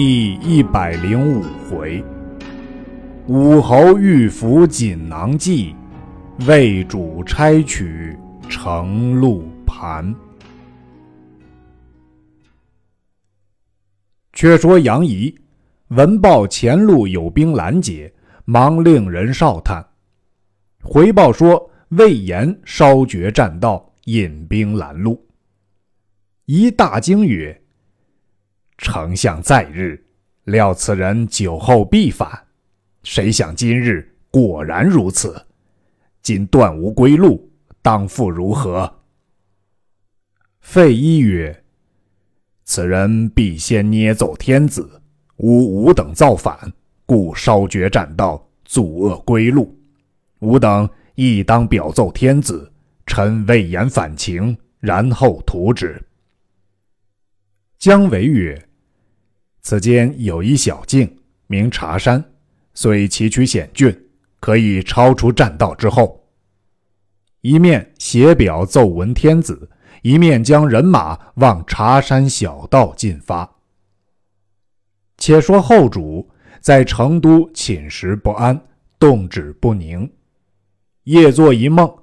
第一百零五回，武侯御府锦囊计，魏主差取程鹿盘。却说杨仪闻报前路有兵拦截，忙令人哨探，回报说魏延烧绝栈道，引兵拦路。一大惊曰：丞相在日，料此人酒后必反，谁想今日果然如此。今断无归路，当复如何？费祎曰：“此人必先捏奏天子，吾吾等造反，故烧绝栈道，阻遏归路。吾等亦当表奏天子，臣魏延反情，然后图之。”姜维曰。此间有一小径，名茶山，虽崎岖险峻，可以超出栈道之后。一面写表奏闻天子，一面将人马往茶山小道进发。且说后主在成都寝食不安，动止不宁，夜作一梦，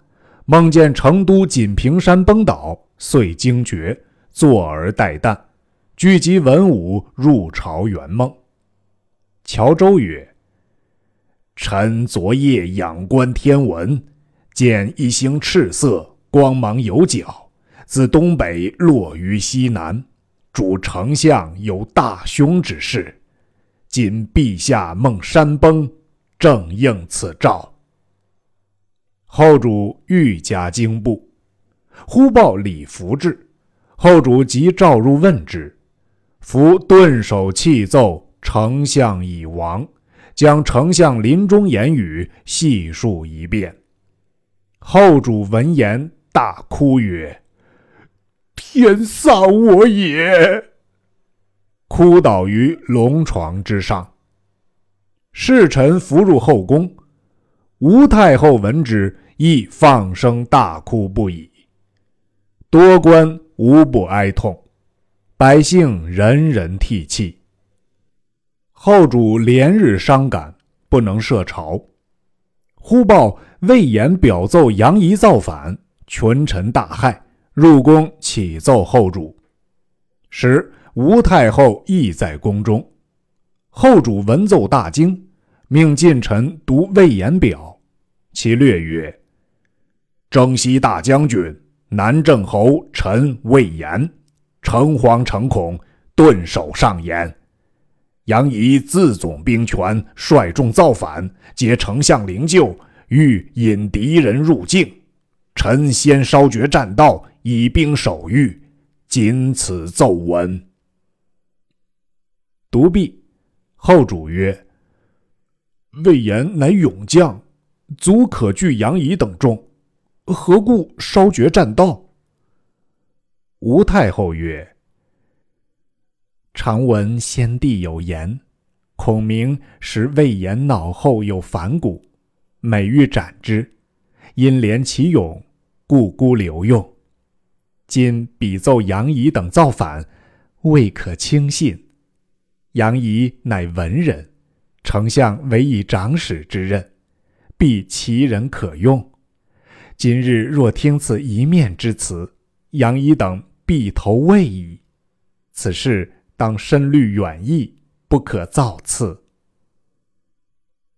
梦见成都锦屏山崩倒，遂惊觉，坐而待旦。聚集文武入朝圆梦。乔州曰：“臣昨夜仰观天文，见一星赤色，光芒有角，自东北落于西南，主丞相有大凶之势。今陛下梦山崩，正应此兆。”后主愈加惊怖，忽报李福至，后主即召入问之。夫顿首泣奏，丞相已亡，将丞相临终言语细述一遍。后主闻言大哭曰：“天丧我也！”哭倒于龙床之上。侍臣扶入后宫，吴太后闻之，亦放声大哭不已。多官无不哀痛。百姓人人涕泣。后主连日伤感，不能设朝。忽报魏延表奏杨仪造反，群臣大骇，入宫启奏后主。时吴太后亦在宫中。后主闻奏大惊，命近臣读魏延表，其略曰：“征西大将军南郑侯陈魏延。”诚惶诚恐，顿首上言：“杨仪自总兵权，率众造反，皆丞相灵柩，欲引敌人入境。臣先烧绝栈道，以兵守御。仅此奏闻。”独臂，后主曰：“魏延乃勇将，足可拒杨仪等众，何故烧绝栈道？”吴太后曰：“常闻先帝有言，孔明使魏延脑后有反骨，每欲斩之，因怜其勇，故孤留用。今比奏杨仪等造反，未可轻信。杨仪乃文人，丞相委以长史之任，必其人可用。今日若听此一面之词，杨仪等。”必投魏矣。此事当深虑远义，不可造次。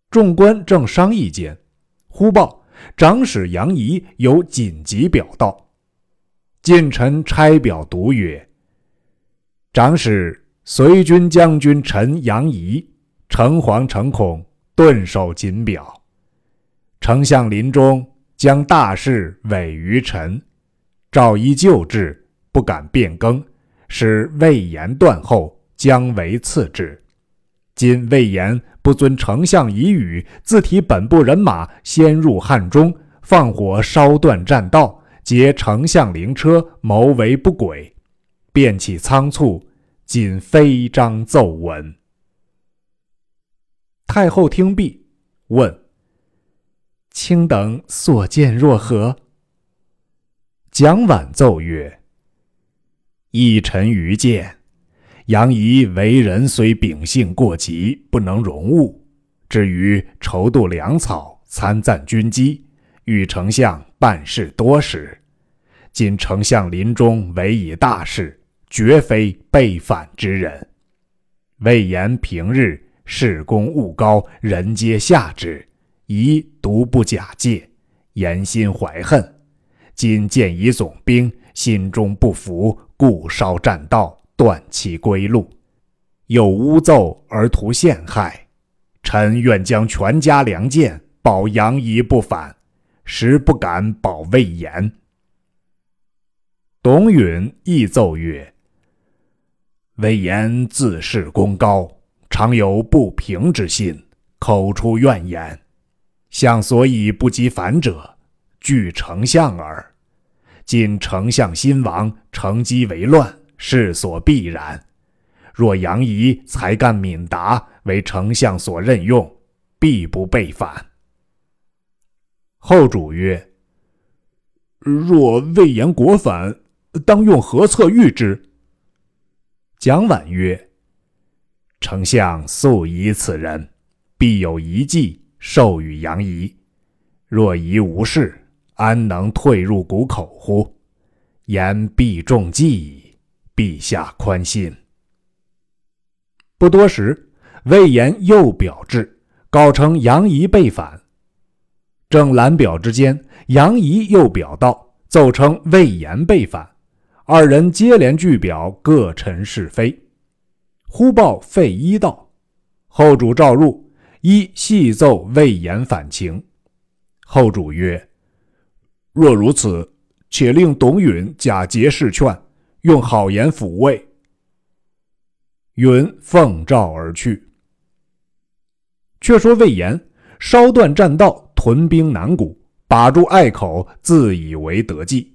众官正商议间，忽报长史杨仪有紧急表到。近臣差表读曰：“长史随军将军陈杨仪诚惶诚恐，顿首谨表。丞相临终，将大事委于臣，诏依旧制。”不敢变更，使魏延断后，姜维次之。今魏延不遵丞相遗语，自提本部人马先入汉中，放火烧断栈道，劫丞相灵车，谋为不轨，便起仓促，仅飞章奏闻。太后听毕，问：“卿等所见若何？”蒋琬奏曰。一臣愚见，杨仪为人虽秉性过急，不能容物，至于筹度粮草，参赞军机，与丞相办事多时。今丞相临终，委以大事，绝非背反之人。魏延平日事功务高，人皆下之，宜独不假借，言心怀恨。今见以总兵，心中不服，故烧栈道，断其归路，又诬奏而图陷害。臣愿将全家良贱保杨仪不反，实不敢保魏延。董允亦奏曰。魏延自恃功高，常有不平之心，口出怨言。相所以不及反者，惧丞相耳。今丞相新亡，乘机为乱，势所必然。若杨仪才干敏达，为丞相所任用，必不被反。后主曰：“若魏延果反，当用何策御之？”蒋琬曰：“丞相素疑此人，必有一计授予杨仪。若疑无事，安能退入谷口乎？言必中计，陛下宽心。”不多时，魏延又表至，告称杨仪被反。正览表之间，杨仪又表道，奏称魏延被反。二人接连据表，各陈是非。忽报费祎道：“后主召入，一细奏魏延反情。”后主曰：“若如此，且令董允假节事劝，用好言抚慰。”允奉诏而去。却说魏延烧断栈道，屯兵南谷，把住隘口，自以为得计。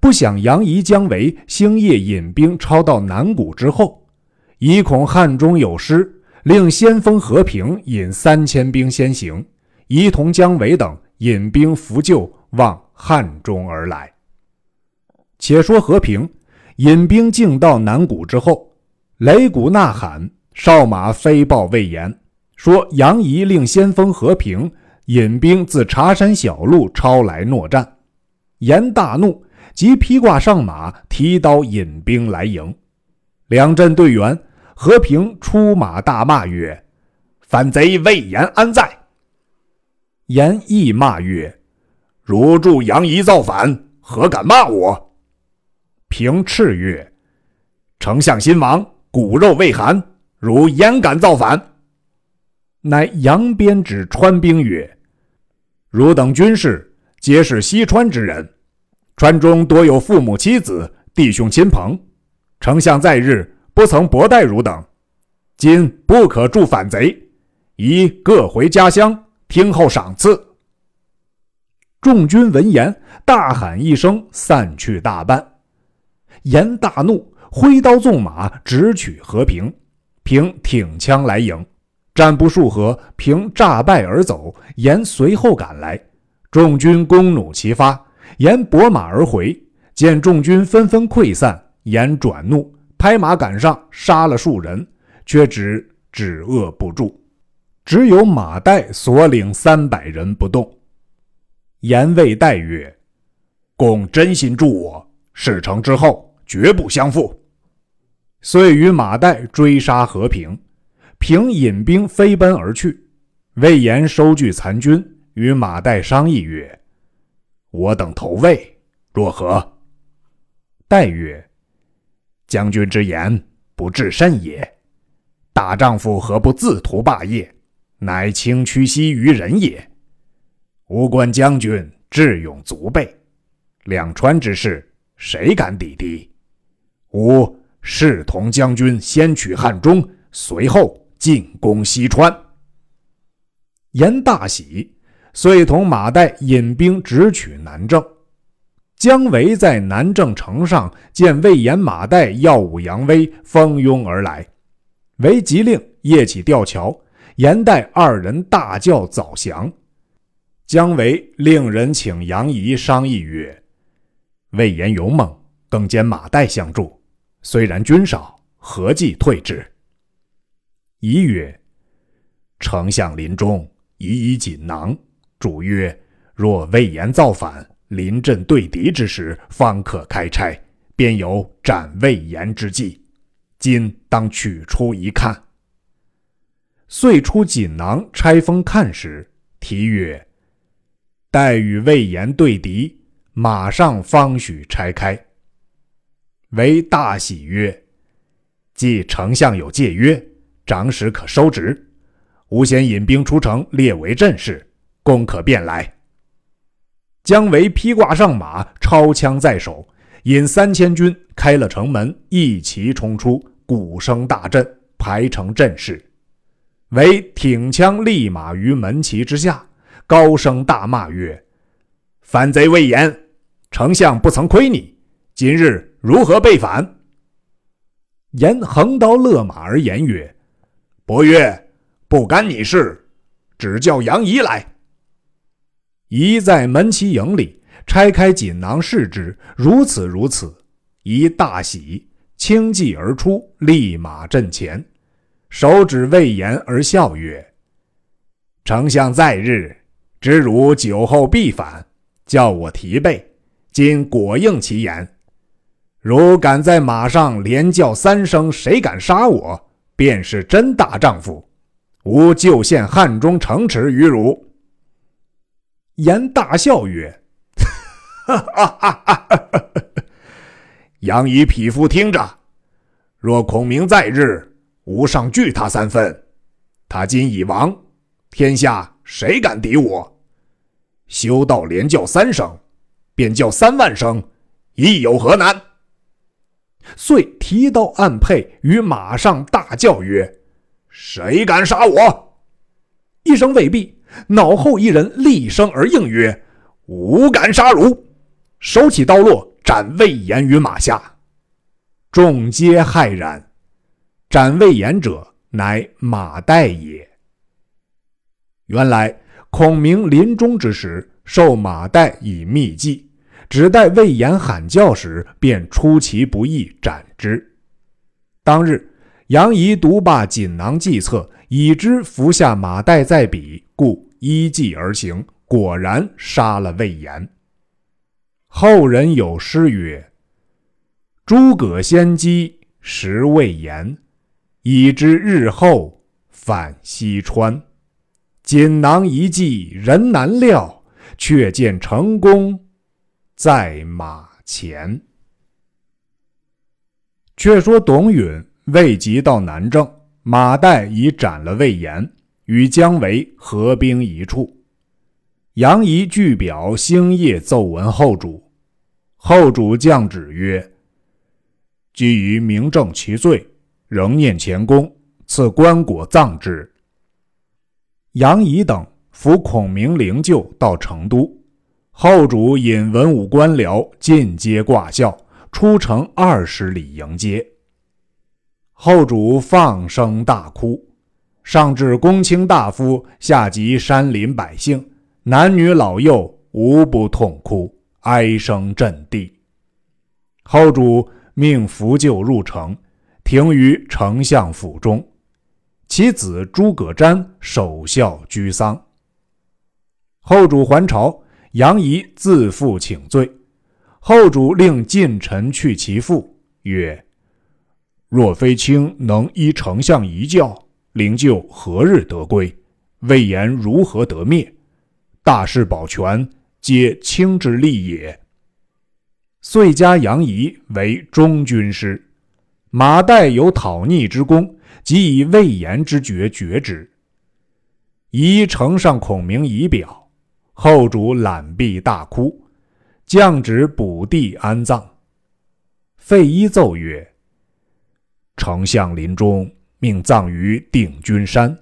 不想杨仪、姜维星夜引兵抄到南谷之后，疑恐汉中有失，令先锋和平引三千兵先行，仪同姜维等引兵扶救，望汉中而来。且说和平引兵进到南谷之后，擂鼓呐喊，哨马飞报魏延，说杨仪令先锋和平引兵自茶山小路抄来搦战。延大怒。即披挂上马，提刀引兵来迎。两阵队员，和平出马大骂曰：“反贼魏延安在？”延亦骂曰：“如助杨仪造反，何敢骂我？”平斥曰：“丞相新亡，骨肉未寒，如焉敢造反？”乃扬鞭指川兵曰：“汝等军士，皆是西川之人。”川中多有父母妻子、弟兄亲朋，丞相在日不曾薄待汝等，今不可助反贼，宜各回家乡，听候赏赐。众军闻言，大喊一声，散去大半。严大怒，挥刀纵马，直取和平。平挺枪来迎，战不数合，平诈败而走。严随后赶来，众军弓弩齐发。严拨马而回，见众军纷纷溃散，严转怒，拍马赶上，杀了数人，却只止遏不住。只有马岱所领三百人不动。严谓岱曰：“公真心助我，事成之后绝不相负。”遂与马岱追杀和平，平引兵飞奔而去。魏延收据残军，与马岱商议曰：我等投魏，若何？岱曰：“将军之言不至甚也。大丈夫何不自图霸业，乃轻屈膝于人也？吾观将军智勇足备，两川之事，谁敢抵敌？吾誓同将军先取汉中，随后进攻西川。”言大喜。遂同马岱引兵直取南郑。姜维在南郑城上见魏延、马岱耀武扬威，蜂拥而来。为急令夜起吊桥，严岱二人大叫早降。姜维令人请杨仪商议曰：“魏延勇猛，更兼马岱相助，虽然军少，何计退之？”仪曰：“丞相临终，已以锦囊。主曰：‘若魏延造反，临阵对敌之时，方可开拆，便有斩魏延之计。今当取出一看。’遂出锦囊，拆封看时，题曰：‘待与魏延对敌。’”马上方许拆开，为大喜曰：“既丞相有戒约，长史可收职。吾先引兵出城，列为阵势，公可便来。”姜维披挂上马，抄枪在手，引三千军开了城门，一齐冲出，鼓声大震，排成阵势。为挺枪立马于门旗之下，高声大骂曰：“反贼魏延！”丞相不曾亏你，今日如何被反？言横刀勒马而言曰：“伯曰，不干你事，只叫杨仪来。”仪在门旗营里拆开锦囊视之，如此如此，仪大喜，轻骑而出，立马阵前，手指魏延而笑曰：“丞相在日，知汝酒后必反，叫我提备。”今果应其言，如敢在马上连叫三声，谁敢杀我，便是真大丈夫。吾就献汉中城池于汝。言大笑曰：“哈哈哈哈！杨仪匹夫听着，若孔明在日，吾上惧他三分。他今已亡，天下谁敢敌我？修道连叫三声。”便叫三万声，亦有何难？遂提刀按辔，于马上大叫曰：“谁敢杀我？”一声未毕，脑后一人厉声而应曰：“吾敢杀汝！”手起刀落，斩魏延于马下。众皆骇然。斩魏延者，乃马岱也。原来孔明临终之时。受马岱以秘计，只待魏延喊叫时，便出其不意斩之。当日，杨仪独罢锦囊计策，已知服下马岱在彼，故依计而行，果然杀了魏延。后人有诗曰：“诸葛先机识魏延，已知日后反西川。锦囊一计人难料。”却见成功在马前。却说董允未及到南郑，马岱已斩了魏延，与姜维合兵一处。杨仪据表星夜奏闻后主，后主降旨曰：“基于明正其罪，仍念前功，赐棺椁葬之。”杨仪等。扶孔明灵柩到成都，后主引文武官僚进阶挂孝，出城二十里迎接。后主放声大哭，上至公卿大夫，下及山林百姓，男女老幼无不痛哭，哀声震地。后主命扶柩入城，停于丞相府中，其子诸葛瞻守孝居丧。后主还朝，杨仪自负请罪。后主令近臣去其父，曰：“若非卿能依丞相遗教，灵柩何日得归？魏延如何得灭？大事保全，皆卿之力也。”遂加杨仪为中军师。马岱有讨逆之功，即以魏延之爵爵之。仪呈上孔明仪表。后主揽臂大哭，降旨补地安葬。费祎奏曰：“丞相临终，命葬于定军山，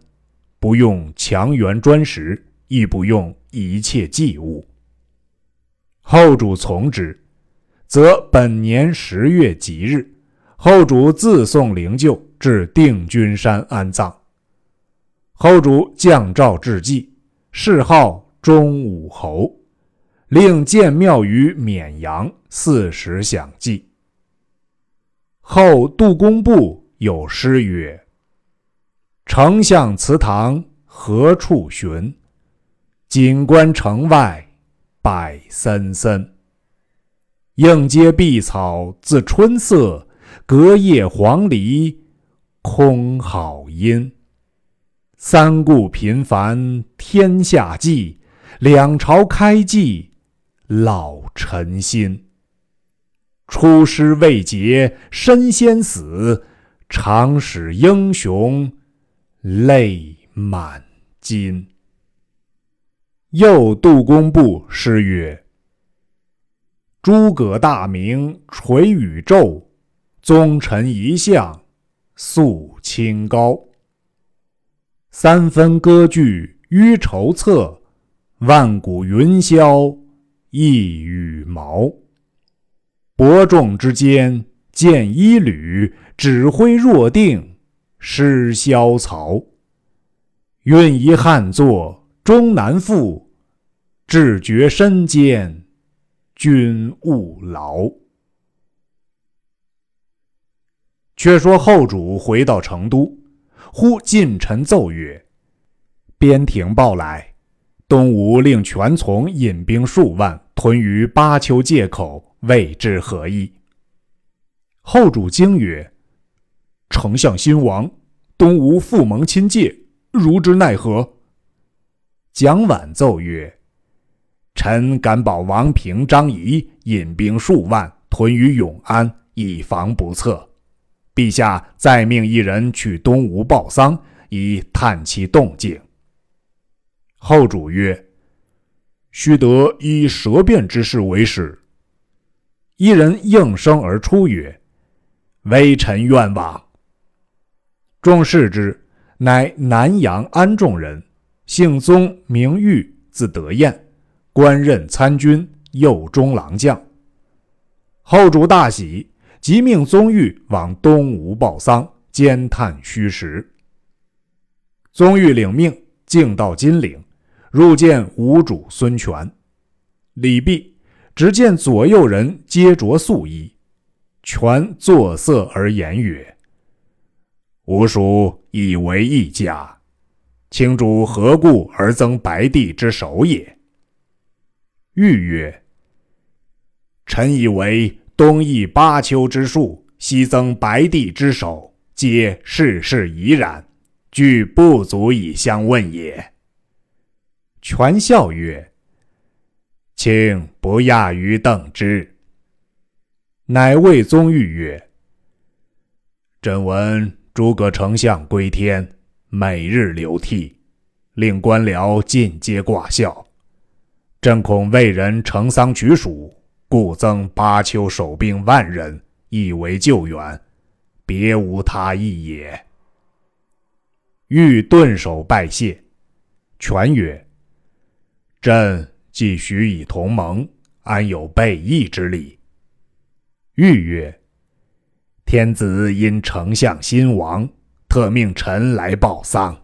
不用墙垣砖石，亦不用一切祭物。”后主从之，则本年十月吉日，后主自送灵柩至定军山安葬。后主降诏致祭，谥号。忠武侯令建庙于沔阳，四时享祭。后杜工部有诗曰：“丞相祠堂何处寻？锦官城外柏森森。映阶碧草自春色，隔叶黄鹂空好音。三顾频繁天下计，两朝开济老臣心。出师未捷身先死，长使英雄泪满襟。”又杜工部诗曰：“诸葛大名垂宇宙，宗臣一向肃清高。三分割据于筹策，万古云霄一羽毛。伯仲之间见一缕，指挥若定失萧曹。运一汉作。”终难复，志决身坚，君勿劳。却说后主回到成都，忽近臣奏曰：“边庭报来，东吴令全从引兵数万屯于巴丘界口，未知何意。”后主惊曰：“丞相新亡，东吴复蒙亲借，如之奈何？”蒋琬奏曰：“臣敢保王平、张仪引兵数万屯于永安，以防不测。陛下再命一人去东吴报丧，以探其动静。”后主曰：“须得以舌辩之事为始。”一人应声而出曰：“微臣愿往。”众视之，乃南阳安众人。姓宗，名玉，字德彦，官任参军、右中郎将。后主大喜，即命宗玉往东吴报丧，兼探虚实。宗玉领命，径到金陵，入见吴主孙权。礼毕，只见左右人皆着素衣。权作色而言曰：“吾属以为一家。”卿主何故而增白帝之首也？欲曰：“臣以为东夷八丘之术，西增白帝之首，皆世事已然，俱不足以相问也。”权笑曰：“卿不亚于邓之。”乃谓宗玉曰：“朕闻诸葛丞相归天。”每日流涕，令官僚尽皆挂孝。朕恐为人成丧取蜀，故增巴丘守兵万人，以为救援，别无他意也。欲顿首拜谢，权曰：“朕既许以同盟，安有背义之理？”欲曰：“天子因丞相新亡。”特命臣来报丧。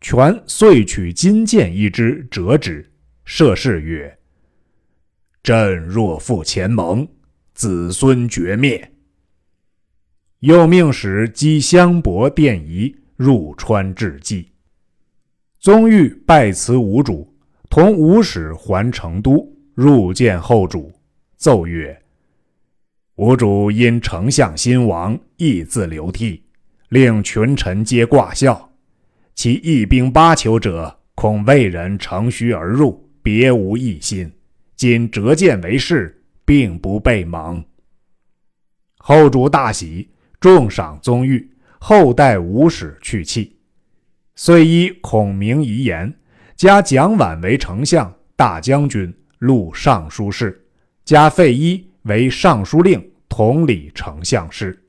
权遂取金剑一支，折之，设誓曰：“朕若负前盟，子孙绝灭。”又命使击香帛奠仪，入川致祭。宗玉拜辞吴主，同吴使还成都，入见后主，奏曰：“吴主因丞相新亡，亦自流涕。”令群臣皆挂孝，其义兵八丘者，恐魏人乘虚而入，别无异心。今折剑为誓，并不被蒙。后主大喜，重赏宗玉，后代吴使去气。遂依孔明遗言，加蒋琬为丞相、大将军、录尚书事，加费祎为尚书令，统理丞相事。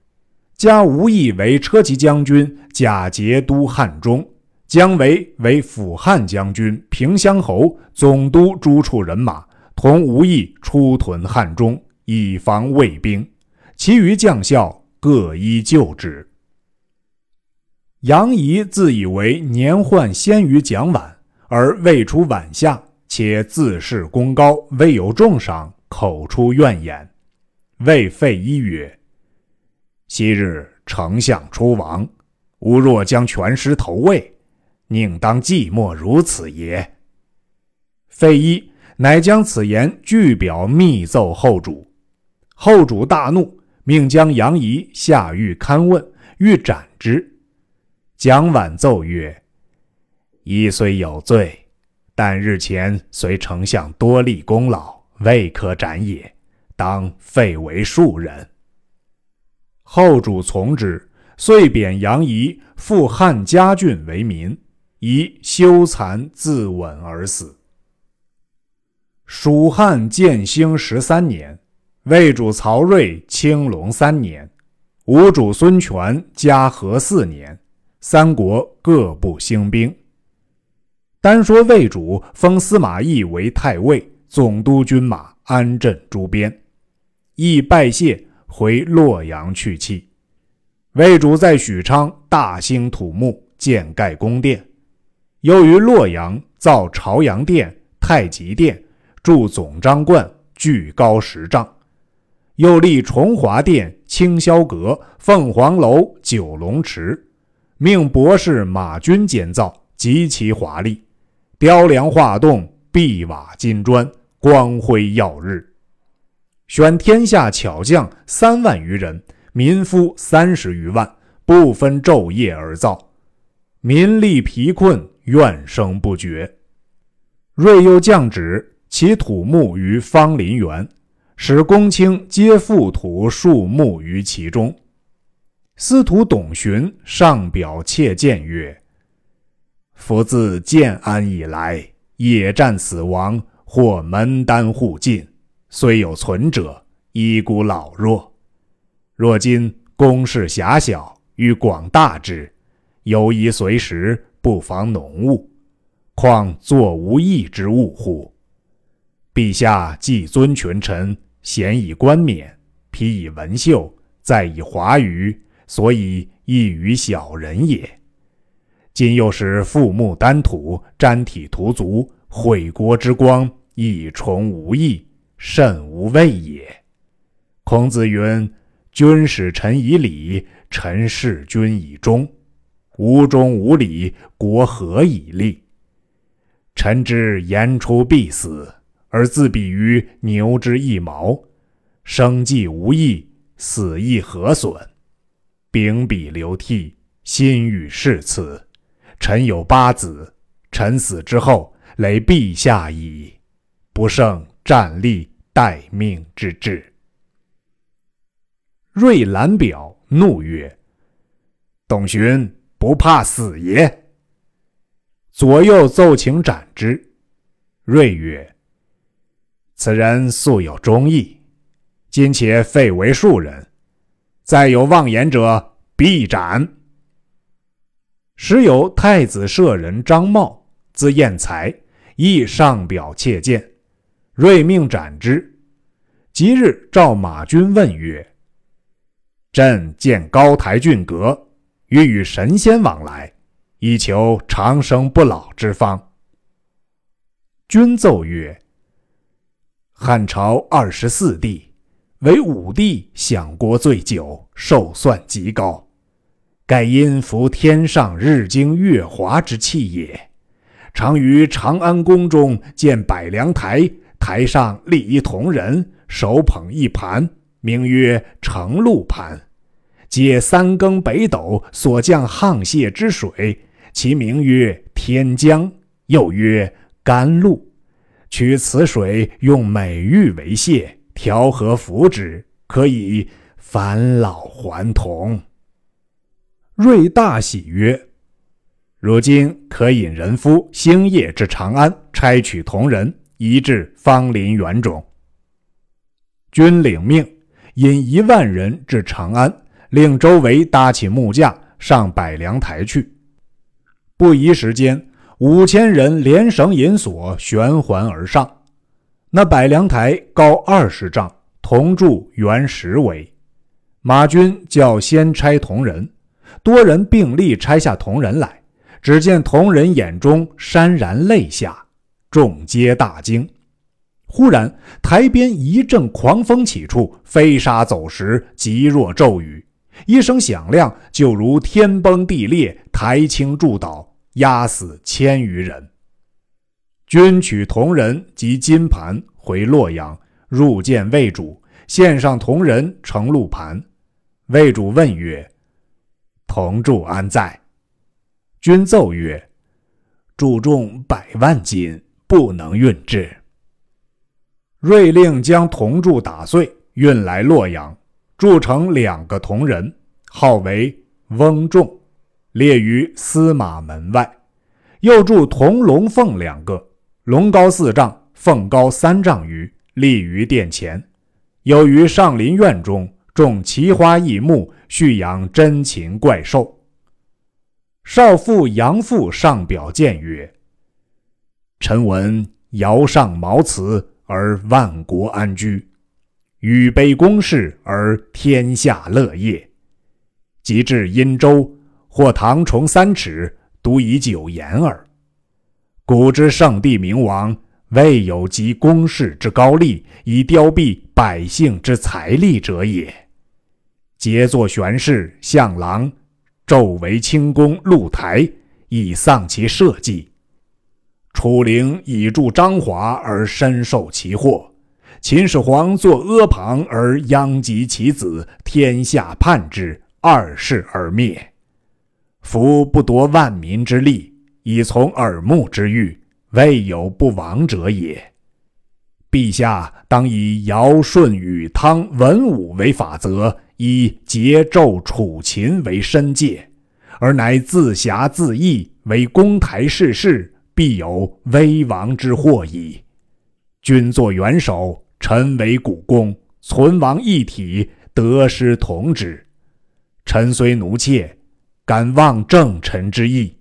加吴懿为车骑将军，假节都汉中；姜维为辅汉将军、平乡侯，总督诸处人马，同吴懿出屯汉中，以防魏兵。其余将校各依旧职。杨仪自以为年宦先于蒋琬，而未出晚下，且自恃功高，未有重赏，口出怨言，谓费祎曰。昔日丞相出亡，吾若将全师投魏，宁当寂寞如此也？”费祎乃将此言具表密奏后主，后主大怒，命将杨仪下狱勘问，欲斩之。蒋琬奏曰：“一虽有罪，但日前随丞相多立功劳，未可斩也，当废为庶人。”后主从之，遂贬杨仪复汉家郡为民，以羞惭自刎而死。蜀汉建兴十三年，魏主曹睿青龙三年，吴主孙权嘉禾四年。三国各部兴兵。单说魏主封司马懿为太尉、总督军马、安镇诸边，懿拜谢回洛阳去气。魏主在许昌大兴土木，建盖宫殿，又于洛阳造朝阳殿、太极殿，筑总章观，巨高十丈，又立崇华殿、清霄阁、凤凰楼、九龙池。命博士马军监造，极其华丽，雕梁画栋，壁瓦金砖，光辉耀日。选天下巧匠三万余人，民夫三十余万，不分昼夜而造，民力疲困，怨声不绝。瑞又降旨，其土木于方林园，使公卿皆覆土树木于其中。司徒董寻上表切谏曰：“夫自建安以来，野战死亡，或门单户尽，虽有存者，遗孤老弱。若今宫室狭小，欲广大之，犹宜随时，不妨浓物，况作无益之物乎？陛下既尊群臣，咸以冠冕，披以文绣，再以华腴。”所以异于小人也。今又使覆木丹土，沾体涂足，毁国之光，一重无益，甚无谓也。孔子云：“君使臣以礼，臣事君以忠。无忠无礼，国何以立？臣之言出必死，而自比于牛之一毛，生计无益，死亦何损？”秉笔流涕，心与世辞。臣有八子，臣死之后，累陛下矣，不胜战立待命之志。瑞览表，怒曰：“董寻不怕死也！”左右奏请斩之。瑞曰：“此人素有忠义，今且废为庶人。”再有妄言者，必斩。时有太子舍人张茂，字彦才，亦上表切谏，睿命斩之。即日召马军问曰：“朕见高台峻阁，欲与神仙往来，以求长生不老之方。”君奏曰：“汉朝二十四帝。”为武帝享国最久，寿算极高，盖因服天上日精月华之气也。常于长安宫中建百梁台，台上立一铜人，手捧一盘，名曰承露盘，皆三更北斗所降沆瀣之水，其名曰天江，又曰甘露。取此水，用美玉为泻。调和服之，可以返老还童。瑞大喜曰：“如今可引人夫星夜至长安，差取铜人，移至芳林园中。”君领命，引一万人至长安，令周围搭起木架，上百梁台去。不一时间，五千人连绳引索，旋环而上。那百梁台高二十丈，铜柱圆十围。马军叫先拆铜人，多人并力拆下铜人来。只见铜人眼中潸然泪下，众皆大惊。忽然台边一阵狂风起处，飞沙走石，急若骤雨，一声响亮，就如天崩地裂，台倾柱倒，压死千余人。军取铜人及金盘回洛阳，入见魏主，献上铜人乘鹿盘。魏主问曰：“铜柱安在？”君奏曰：“铸重百万斤，不能运至。”瑞令将铜柱打碎，运来洛阳，铸成两个铜人，号为翁仲，列于司马门外。又铸铜龙凤两个。龙高四丈，凤高三丈余，立于殿前。有于上林苑中种奇花异木，蓄养珍禽怪兽。少妇杨父上表谏曰：“臣闻尧上茅茨而万国安居，禹卑公室而天下乐业。及至殷周，或唐崇三尺，独以九言耳。”古之圣帝明王，未有及公室之高丽，以凋敝百姓之财力者也。节作玄氏、相郎，纣为清宫露台，以丧其社稷；楚灵以助张华而深受其祸；秦始皇作阿房而殃及其子，天下叛之，二世而灭。夫不夺万民之利。以从耳目之欲，未有不亡者也。陛下当以尧舜禹汤文武为法则，以桀纣楚秦为申戒，而乃自侠自义，为公台事事，必有危亡之祸矣。君作元首，臣为股肱，存亡一体，得失同之。臣虽奴妾，敢忘正臣之意。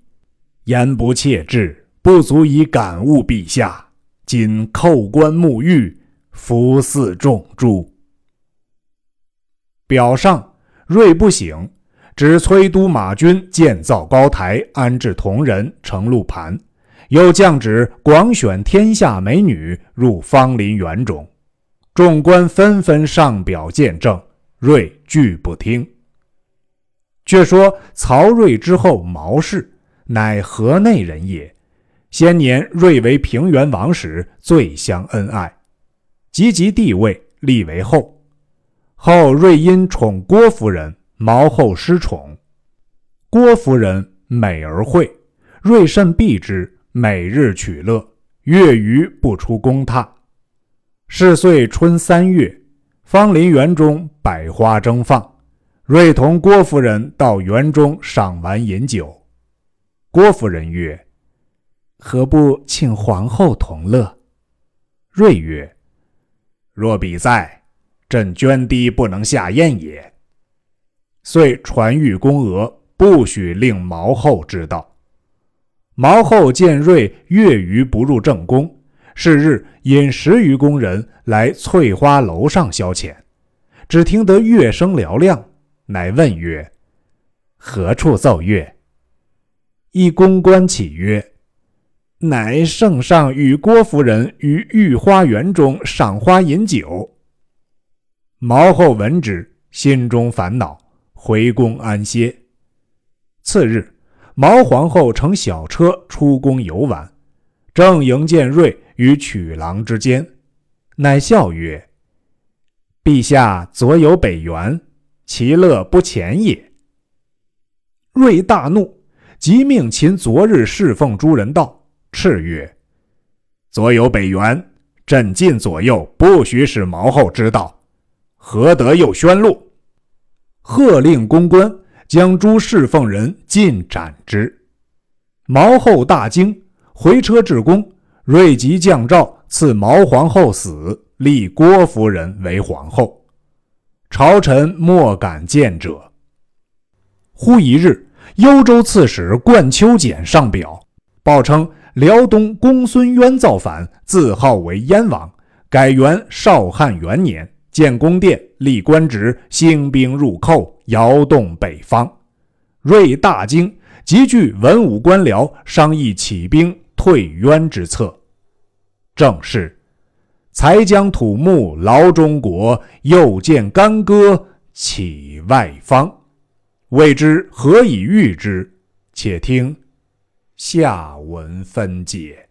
言不切志，不足以感悟陛下。今叩关沐浴，服祀众诸。表上，瑞不省，只催督马军建造高台，安置铜人，乘鹿盘，又降旨广选天下美女入芳林园中。众官纷纷上表见证，瑞拒不听。却说曹睿之后毛氏。乃河内人也。先年瑞为平原王时，最相恩爱。及即帝位，立为后。后瑞因宠郭夫人，毛后失宠。郭夫人美而慧，瑞甚避之，每日取乐，月余不出宫榻。是岁春三月，芳林园中百花争放，瑞同郭夫人到园中赏玩饮酒。郭夫人曰：“何不请皇后同乐？”瑞曰：“若彼在，朕涓滴不能下咽也。”遂传谕宫娥，不许令毛后知道。毛后见瑞月余不入正宫，是日引十余宫人来翠花楼上消遣，只听得乐声嘹亮，乃问曰：“何处奏乐？”一公关启曰：“乃圣上与郭夫人于御花园中赏花饮酒。”毛后闻之，心中烦恼，回宫安歇。次日，毛皇后乘小车出宫游玩，正迎见瑞与曲郎之间，乃笑曰：“陛下左有北园，其乐不浅也。”瑞大怒。即命秦昨日侍奉诸人道，敕曰：“左有北元，朕近左右不许使毛后知道，何得又宣露？”喝令公关将诸侍奉人尽斩之。毛后大惊，回车至宫，瑞即降诏赐毛皇后死，立郭夫人为皇后。朝臣莫敢见者。忽一日。幽州刺史冠丘俭上表，报称辽东公孙渊造反，自号为燕王，改元少汉元年，建宫殿，立官职，兴兵入寇，摇动北方。瑞大惊，急聚文武官僚，商议起兵退渊之策。正是：才将土木劳中国，又见干戈起外方。未知何以御之？且听下文分解。